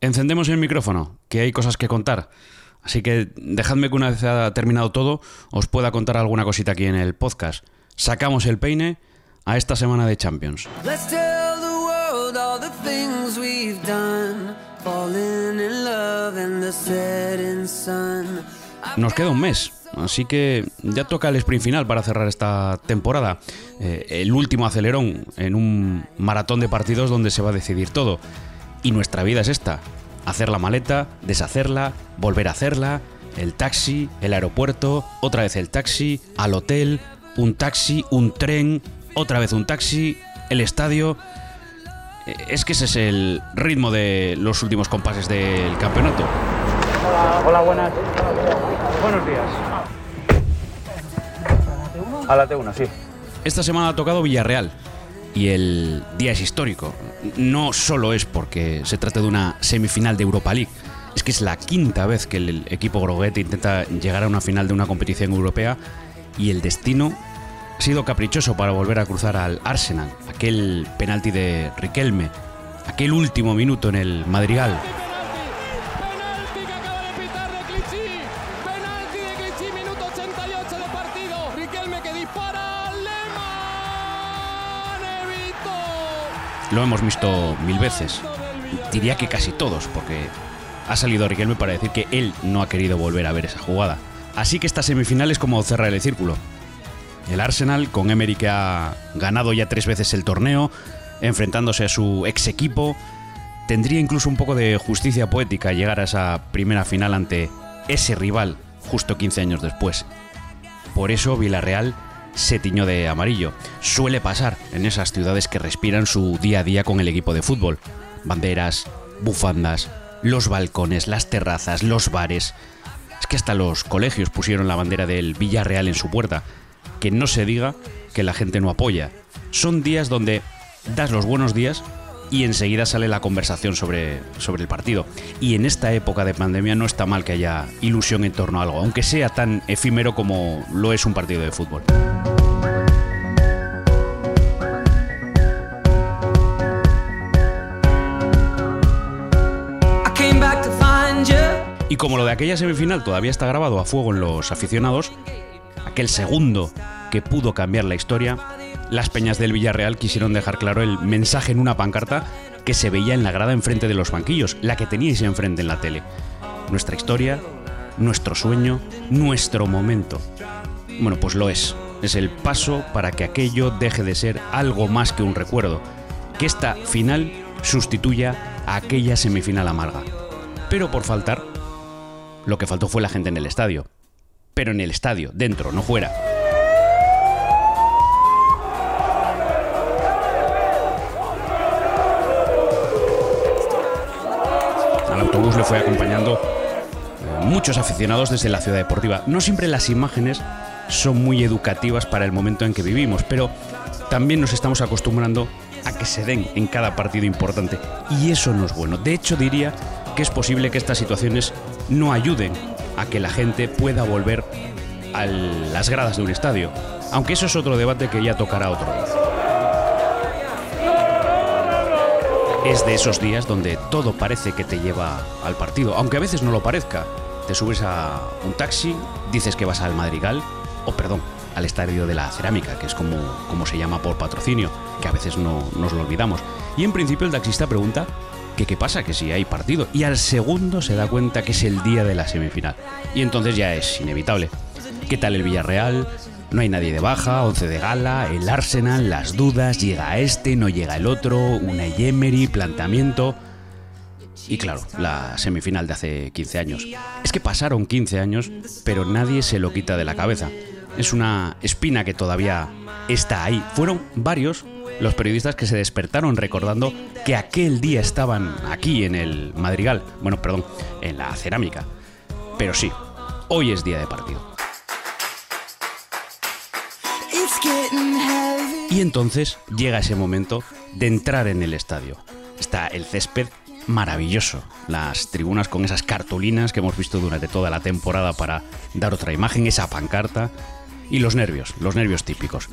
Encendemos el micrófono, que hay cosas que contar. Así que dejadme que una vez ha terminado todo, os pueda contar alguna cosita aquí en el podcast. Sacamos el peine a esta semana de Champions. Let's tell the world all the things we've done. Falling in love the setting sun. Nos queda un mes, así que ya toca el sprint final para cerrar esta temporada. Eh, el último acelerón en un maratón de partidos donde se va a decidir todo. Y nuestra vida es esta. Hacer la maleta, deshacerla, volver a hacerla, el taxi, el aeropuerto, otra vez el taxi, al hotel, un taxi, un tren, otra vez un taxi, el estadio. Eh, Es que ese es el ritmo de los últimos compases del campeonato. Hola, hola, buenas. Buenos días. A la T1, sí. Esta semana ha tocado Villarreal y el día es histórico. No solo es porque se trata de una semifinal de Europa League, es que es la quinta vez que el equipo groguete intenta llegar a una final de una competición europea y el destino ha sido caprichoso para volver a cruzar al Arsenal, aquel penalti de Riquelme, aquel último minuto en el Madrigal. Lo hemos visto mil veces. Diría que casi todos, porque ha salido Riquelme para decir que él no ha querido volver a ver esa jugada. Así que esta semifinal es como cerrar el círculo. El Arsenal, con Emery que ha ganado ya tres veces el torneo, enfrentándose a su ex equipo, tendría incluso un poco de justicia poética llegar a esa primera final ante ese rival justo 15 años después. Por eso Villarreal se tiñó de amarillo. Suele pasar en esas ciudades que respiran su día a día con el equipo de fútbol. Banderas, bufandas, los balcones, las terrazas, los bares. Es que hasta los colegios pusieron la bandera del Villarreal en su puerta. Que no se diga que la gente no apoya. Son días donde das los buenos días y enseguida sale la conversación sobre, sobre el partido. Y en esta época de pandemia no está mal que haya ilusión en torno a algo, aunque sea tan efímero como lo es un partido de fútbol. Y como lo de aquella semifinal todavía está grabado a fuego en los aficionados, aquel segundo que pudo cambiar la historia, las peñas del Villarreal quisieron dejar claro el mensaje en una pancarta que se veía en la grada enfrente de los banquillos, la que teníais enfrente en la tele. Nuestra historia, nuestro sueño, nuestro momento. Bueno, pues lo es. Es el paso para que aquello deje de ser algo más que un recuerdo. Que esta final sustituya a aquella semifinal amarga. Pero por faltar, lo que faltó fue la gente en el estadio. Pero en el estadio, dentro, no fuera. Al autobús le fue acompañando eh, muchos aficionados desde la ciudad deportiva. No siempre las imágenes son muy educativas para el momento en que vivimos, pero también nos estamos acostumbrando a que se den en cada partido importante. Y eso no es bueno. De hecho, diría que es posible que estas situaciones no ayuden a que la gente pueda volver a las gradas de un estadio. Aunque eso es otro debate que ya tocará otro día. Es de esos días donde todo parece que te lleva al partido, aunque a veces no lo parezca. Te subes a un taxi, dices que vas al Madrigal, o perdón, al estadio de la cerámica, que es como, como se llama por patrocinio, que a veces no nos lo olvidamos. Y en principio el taxista pregunta que qué pasa, que si hay partido. Y al segundo se da cuenta que es el día de la semifinal. Y entonces ya es inevitable. ¿Qué tal el Villarreal? No hay nadie de baja, 11 de gala, el Arsenal, las dudas, llega este, no llega el otro, una Emery, planteamiento. Y claro, la semifinal de hace 15 años. Es que pasaron 15 años, pero nadie se lo quita de la cabeza. Es una espina que todavía está ahí. Fueron varios los periodistas que se despertaron recordando que aquel día estaban aquí en el Madrigal. Bueno, perdón, en la cerámica. Pero sí, hoy es día de partido. Y entonces llega ese momento de entrar en el estadio. Está el césped maravilloso, las tribunas con esas cartulinas que hemos visto durante toda la temporada para dar otra imagen, esa pancarta y los nervios, los nervios típicos.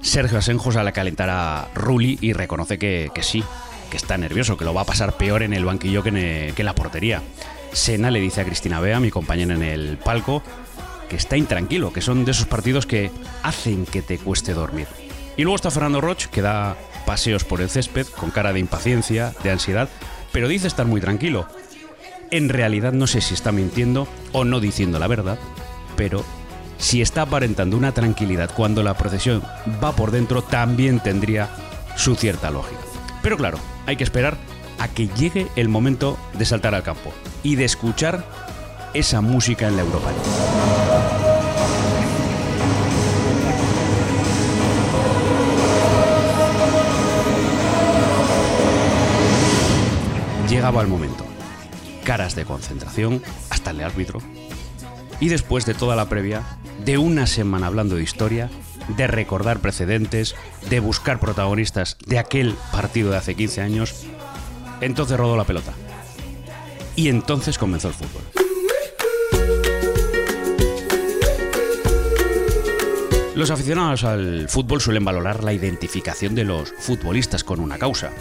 Sergio Asenjo sale a calentar a Rulli y reconoce que, que sí, que está nervioso, que lo va a pasar peor en el banquillo que en, que en la portería. Sena le dice a Cristina Bea, mi compañera en el palco, que está intranquilo, que son de esos partidos que hacen que te cueste dormir. Y luego está Fernando Roch, que da paseos por el césped con cara de impaciencia, de ansiedad, pero dice estar muy tranquilo. En realidad no sé si está mintiendo o no diciendo la verdad, pero si está aparentando una tranquilidad cuando la procesión va por dentro, también tendría su cierta lógica. Pero claro, hay que esperar a que llegue el momento de saltar al campo y de escuchar esa música en la Europa Llegaba el momento. Caras de concentración, hasta el árbitro. Y después de toda la previa, de una semana hablando de historia, de recordar precedentes, de buscar protagonistas de aquel partido de hace 15 años, entonces rodó la pelota. Y entonces comenzó el fútbol. Los aficionados al fútbol suelen valorar la identificación de los futbolistas con una causa.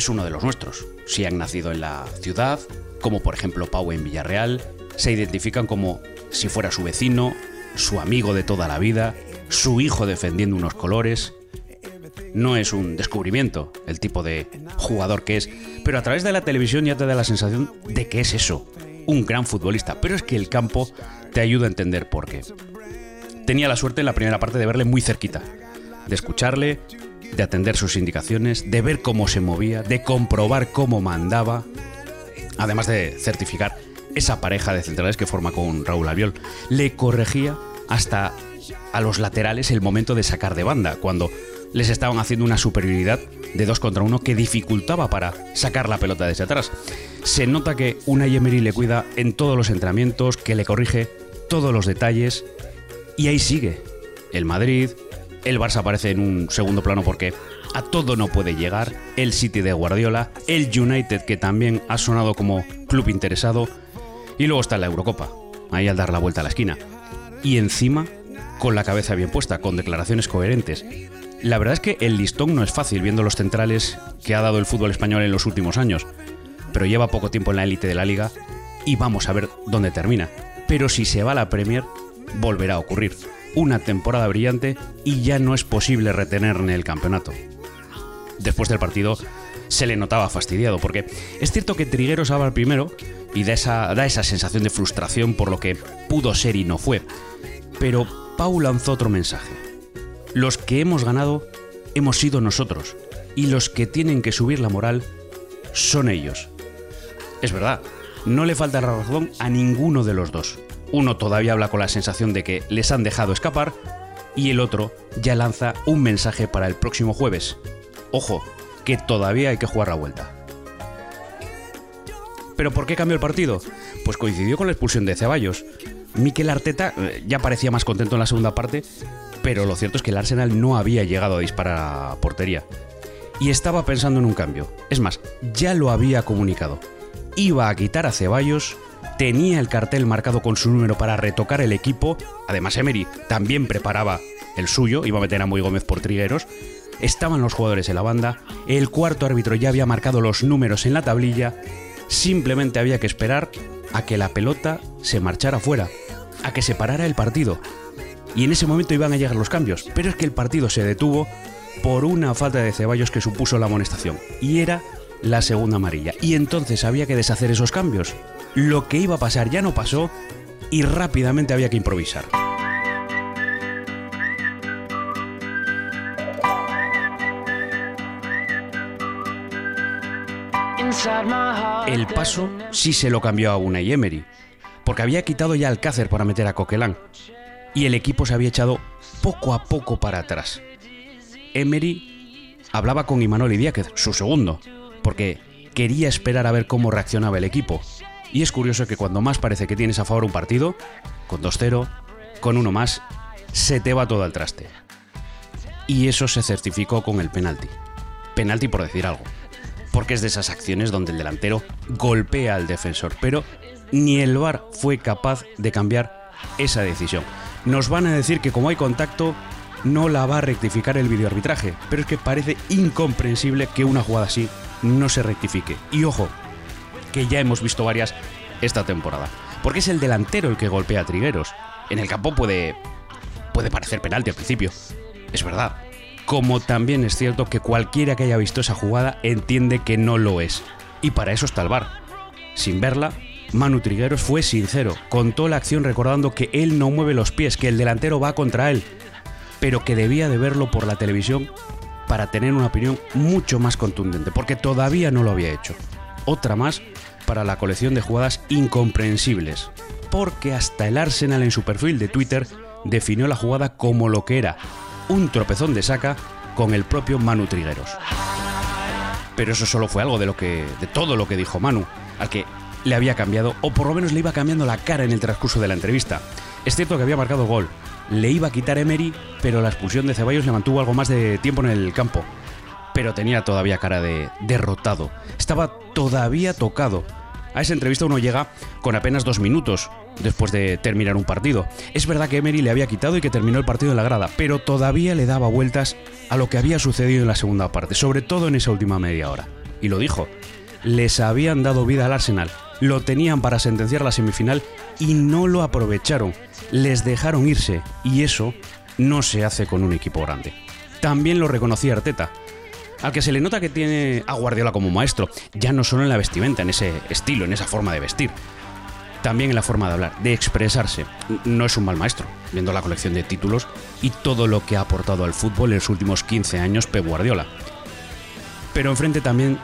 Es uno de los nuestros. Si han nacido en la ciudad, como por ejemplo Pau en Villarreal, se identifican como si fuera su vecino, su amigo de toda la vida, su hijo defendiendo unos colores. No es un descubrimiento el tipo de jugador que es, pero a través de la televisión ya te da la sensación de que es eso, un gran futbolista. Pero es que el campo te ayuda a entender por qué. Tenía la suerte en la primera parte de verle muy cerquita, de escucharle, de atender sus indicaciones, de ver cómo se movía, de comprobar cómo mandaba, además de certificar esa pareja de centrales que forma con Raúl Albiol. Le corregía hasta a los laterales el momento de sacar de banda, cuando les estaban haciendo una superioridad de dos contra uno que dificultaba para sacar la pelota desde atrás. Se nota que una Emery le cuida en todos los entrenamientos, que le corrige todos los detalles, y ahí sigue. El Madrid, el Barça aparece en un segundo plano porque a todo no puede llegar, el City de Guardiola, el United que también ha sonado como club interesado, y luego está la Eurocopa, ahí al dar la vuelta a la esquina. Y encima, con la cabeza bien puesta, con declaraciones coherentes. La verdad es que el listón no es fácil viendo los centrales que ha dado el fútbol español en los últimos años, pero lleva poco tiempo en la élite de la liga y vamos a ver dónde termina. Pero si se va a la Premier, volverá a ocurrir. Una temporada brillante y ya no es posible retener en el campeonato. Después del partido se le notaba fastidiado, porque es cierto que Trigueros habla primero y da esa, da esa sensación de frustración por lo que pudo ser y no fue. Pero Pau lanzó otro mensaje. Los que hemos ganado hemos sido nosotros, y los que tienen que subir la moral son ellos. Es verdad, no le falta la razón a ninguno de los dos. Uno todavía habla con la sensación de que les han dejado escapar y el otro ya lanza un mensaje para el próximo jueves. Ojo, que todavía hay que jugar la vuelta. ¿Pero por qué cambió el partido? Pues coincidió con la expulsión de Ceballos. Mikel Arteta eh, ya parecía más contento en la segunda parte, pero lo cierto es que el Arsenal no había llegado a disparar a portería. Y estaba pensando en un cambio. Es más, ya lo había comunicado. Iba a quitar a Ceballos tenía el cartel marcado con su número para retocar el equipo. Además, Emery también preparaba el suyo, iba a meter a Muy Gómez por trigueros. Estaban los jugadores en la banda, el cuarto árbitro ya había marcado los números en la tablilla, simplemente había que esperar a que la pelota se marchara fuera, a que se parara el partido. Y en ese momento iban a llegar los cambios, pero es que el partido se detuvo por una falta de Ceballos que supuso la amonestación, y era la segunda amarilla. Y entonces había que deshacer esos cambios lo que iba a pasar ya no pasó y rápidamente había que improvisar. El paso sí se lo cambió a Unai Emery, porque había quitado ya Alcácer para meter a Coquelin, y el equipo se había echado poco a poco para atrás. Emery hablaba con Imanol Idiáquez, su segundo, porque quería esperar a ver cómo reaccionaba el equipo, y es curioso que cuando más parece que tienes a favor un partido, con 2-0, con uno más, se te va todo al traste. Y eso se certificó con el penalti. Penalti por decir algo. Porque es de esas acciones donde el delantero golpea al defensor. Pero ni el VAR fue capaz de cambiar esa decisión. Nos van a decir que como hay contacto, no la va a rectificar el videoarbitraje, pero es que parece incomprensible que una jugada así no se rectifique. Y ojo, que ya hemos visto varias esta temporada, porque es el delantero el que golpea a Trigueros. En el campo puede puede parecer penalti al principio, es verdad. Como también es cierto que cualquiera que haya visto esa jugada entiende que no lo es. Y para eso está el. Sin verla, Manu Trigueros fue sincero, contó la acción recordando que él no mueve los pies, que el delantero va contra él, pero que debía de verlo por la televisión para tener una opinión mucho más contundente, porque todavía no lo había hecho. Otra más para la colección de jugadas incomprensibles, porque hasta el Arsenal en su perfil de Twitter definió la jugada como lo que era, un tropezón de saca con el propio Manu Trigueros. Pero eso solo fue algo de lo que de todo lo que dijo Manu, al que le había cambiado o por lo menos le iba cambiando la cara en el transcurso de la entrevista. Es cierto que había marcado gol, le iba a quitar Emery, pero la expulsión de Ceballos le mantuvo algo más de tiempo en el campo. Pero tenía todavía cara de derrotado. Estaba todavía tocado. A esa entrevista uno llega con apenas dos minutos después de terminar un partido. Es verdad que Emery le había quitado y que terminó el partido en la grada, pero todavía le daba vueltas a lo que había sucedido en la segunda parte, sobre todo en esa última media hora. Y lo dijo, les habían dado vida al Arsenal, lo tenían para sentenciar la semifinal y no lo aprovecharon, les dejaron irse y eso no se hace con un equipo grande. También lo reconocía Arteta, al que se le nota que tiene a Guardiola como maestro, ya no solo en la vestimenta, en ese estilo, en esa forma de vestir, también en la forma de hablar, de expresarse. No es un mal maestro, viendo la colección de títulos y todo lo que ha aportado al fútbol en los últimos 15 años Pep Guardiola. Pero enfrente también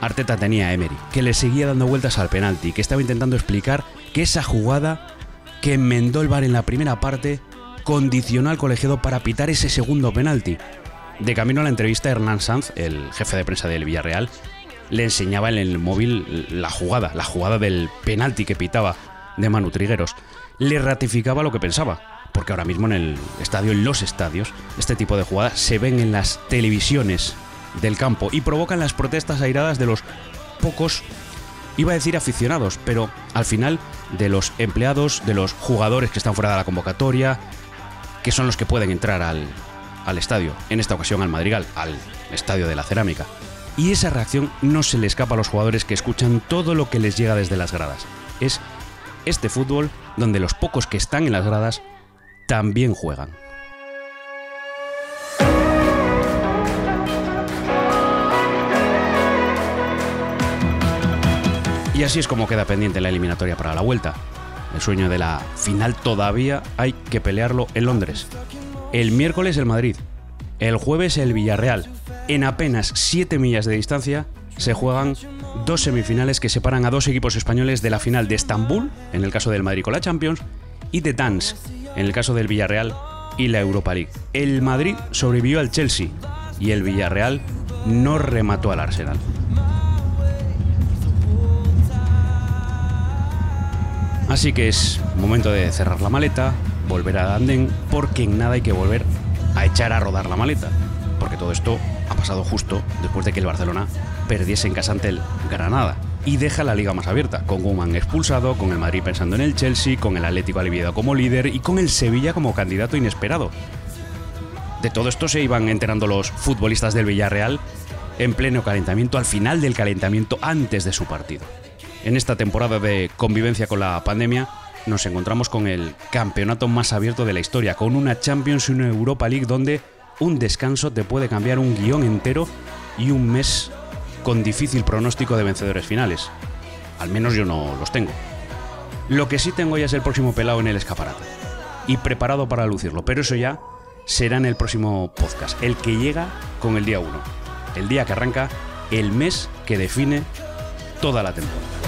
Arteta tenía a Emery, que le seguía dando vueltas al penalti, que estaba intentando explicar que esa jugada que enmendó el VAR en la primera parte condicionó al colegiado para pitar ese segundo penalti. De camino a la entrevista, Hernán Sanz, el jefe de prensa del Villarreal, le enseñaba en el móvil la jugada, la jugada del penalti que pitaba de Manu Trigueros. Le ratificaba lo que pensaba, porque ahora mismo en el estadio, en los estadios, este tipo de jugadas se ven en las televisiones del campo y provocan las protestas airadas de los pocos, iba a decir aficionados, pero al final de los empleados, de los jugadores que están fuera de la convocatoria, que son los que pueden entrar al, al estadio, en esta ocasión al Madrigal, al estadio de la cerámica. Y esa reacción no se le escapa a los jugadores que escuchan todo lo que les llega desde las gradas. Es este fútbol donde los pocos que están en las gradas también juegan. Y así es como queda pendiente la eliminatoria para la vuelta. El sueño de la final todavía hay que pelearlo en Londres. El miércoles el Madrid. El jueves el Villarreal. En apenas 7 millas de distancia se juegan dos semifinales que separan a dos equipos españoles de la final de Estambul, en el caso del Madrid con la Champions, y de Dansk, en el caso del Villarreal y la Europa League. El Madrid sobrevivió al Chelsea y el Villarreal no remató al Arsenal. Así que es momento de cerrar la maleta, volver a Andén, porque en nada hay que volver a echar a rodar la maleta. Porque todo esto ha pasado justo después de que el Barcelona perdiese en casa ante el Granada. Y deja la liga más abierta, con Guman expulsado, con el Madrid pensando en el Chelsea, con el Atlético aliviado como líder y con el Sevilla como candidato inesperado. De todo esto se iban enterando los futbolistas del Villarreal en pleno calentamiento, al final del calentamiento, antes de su partido. En esta temporada de convivencia con la pandemia, nos encontramos con el campeonato más abierto de la historia, con una Champions y una Europa League donde un descanso te puede cambiar un guion entero y un mes con difícil pronóstico de vencedores finales. Al menos yo no los tengo. Lo que sí tengo ya es el próximo pelado en el escaparate. Y preparado para lucirlo, pero eso ya será en el próximo podcast, el que llega con el día 1. El día que arranca el mes que define toda la temporada.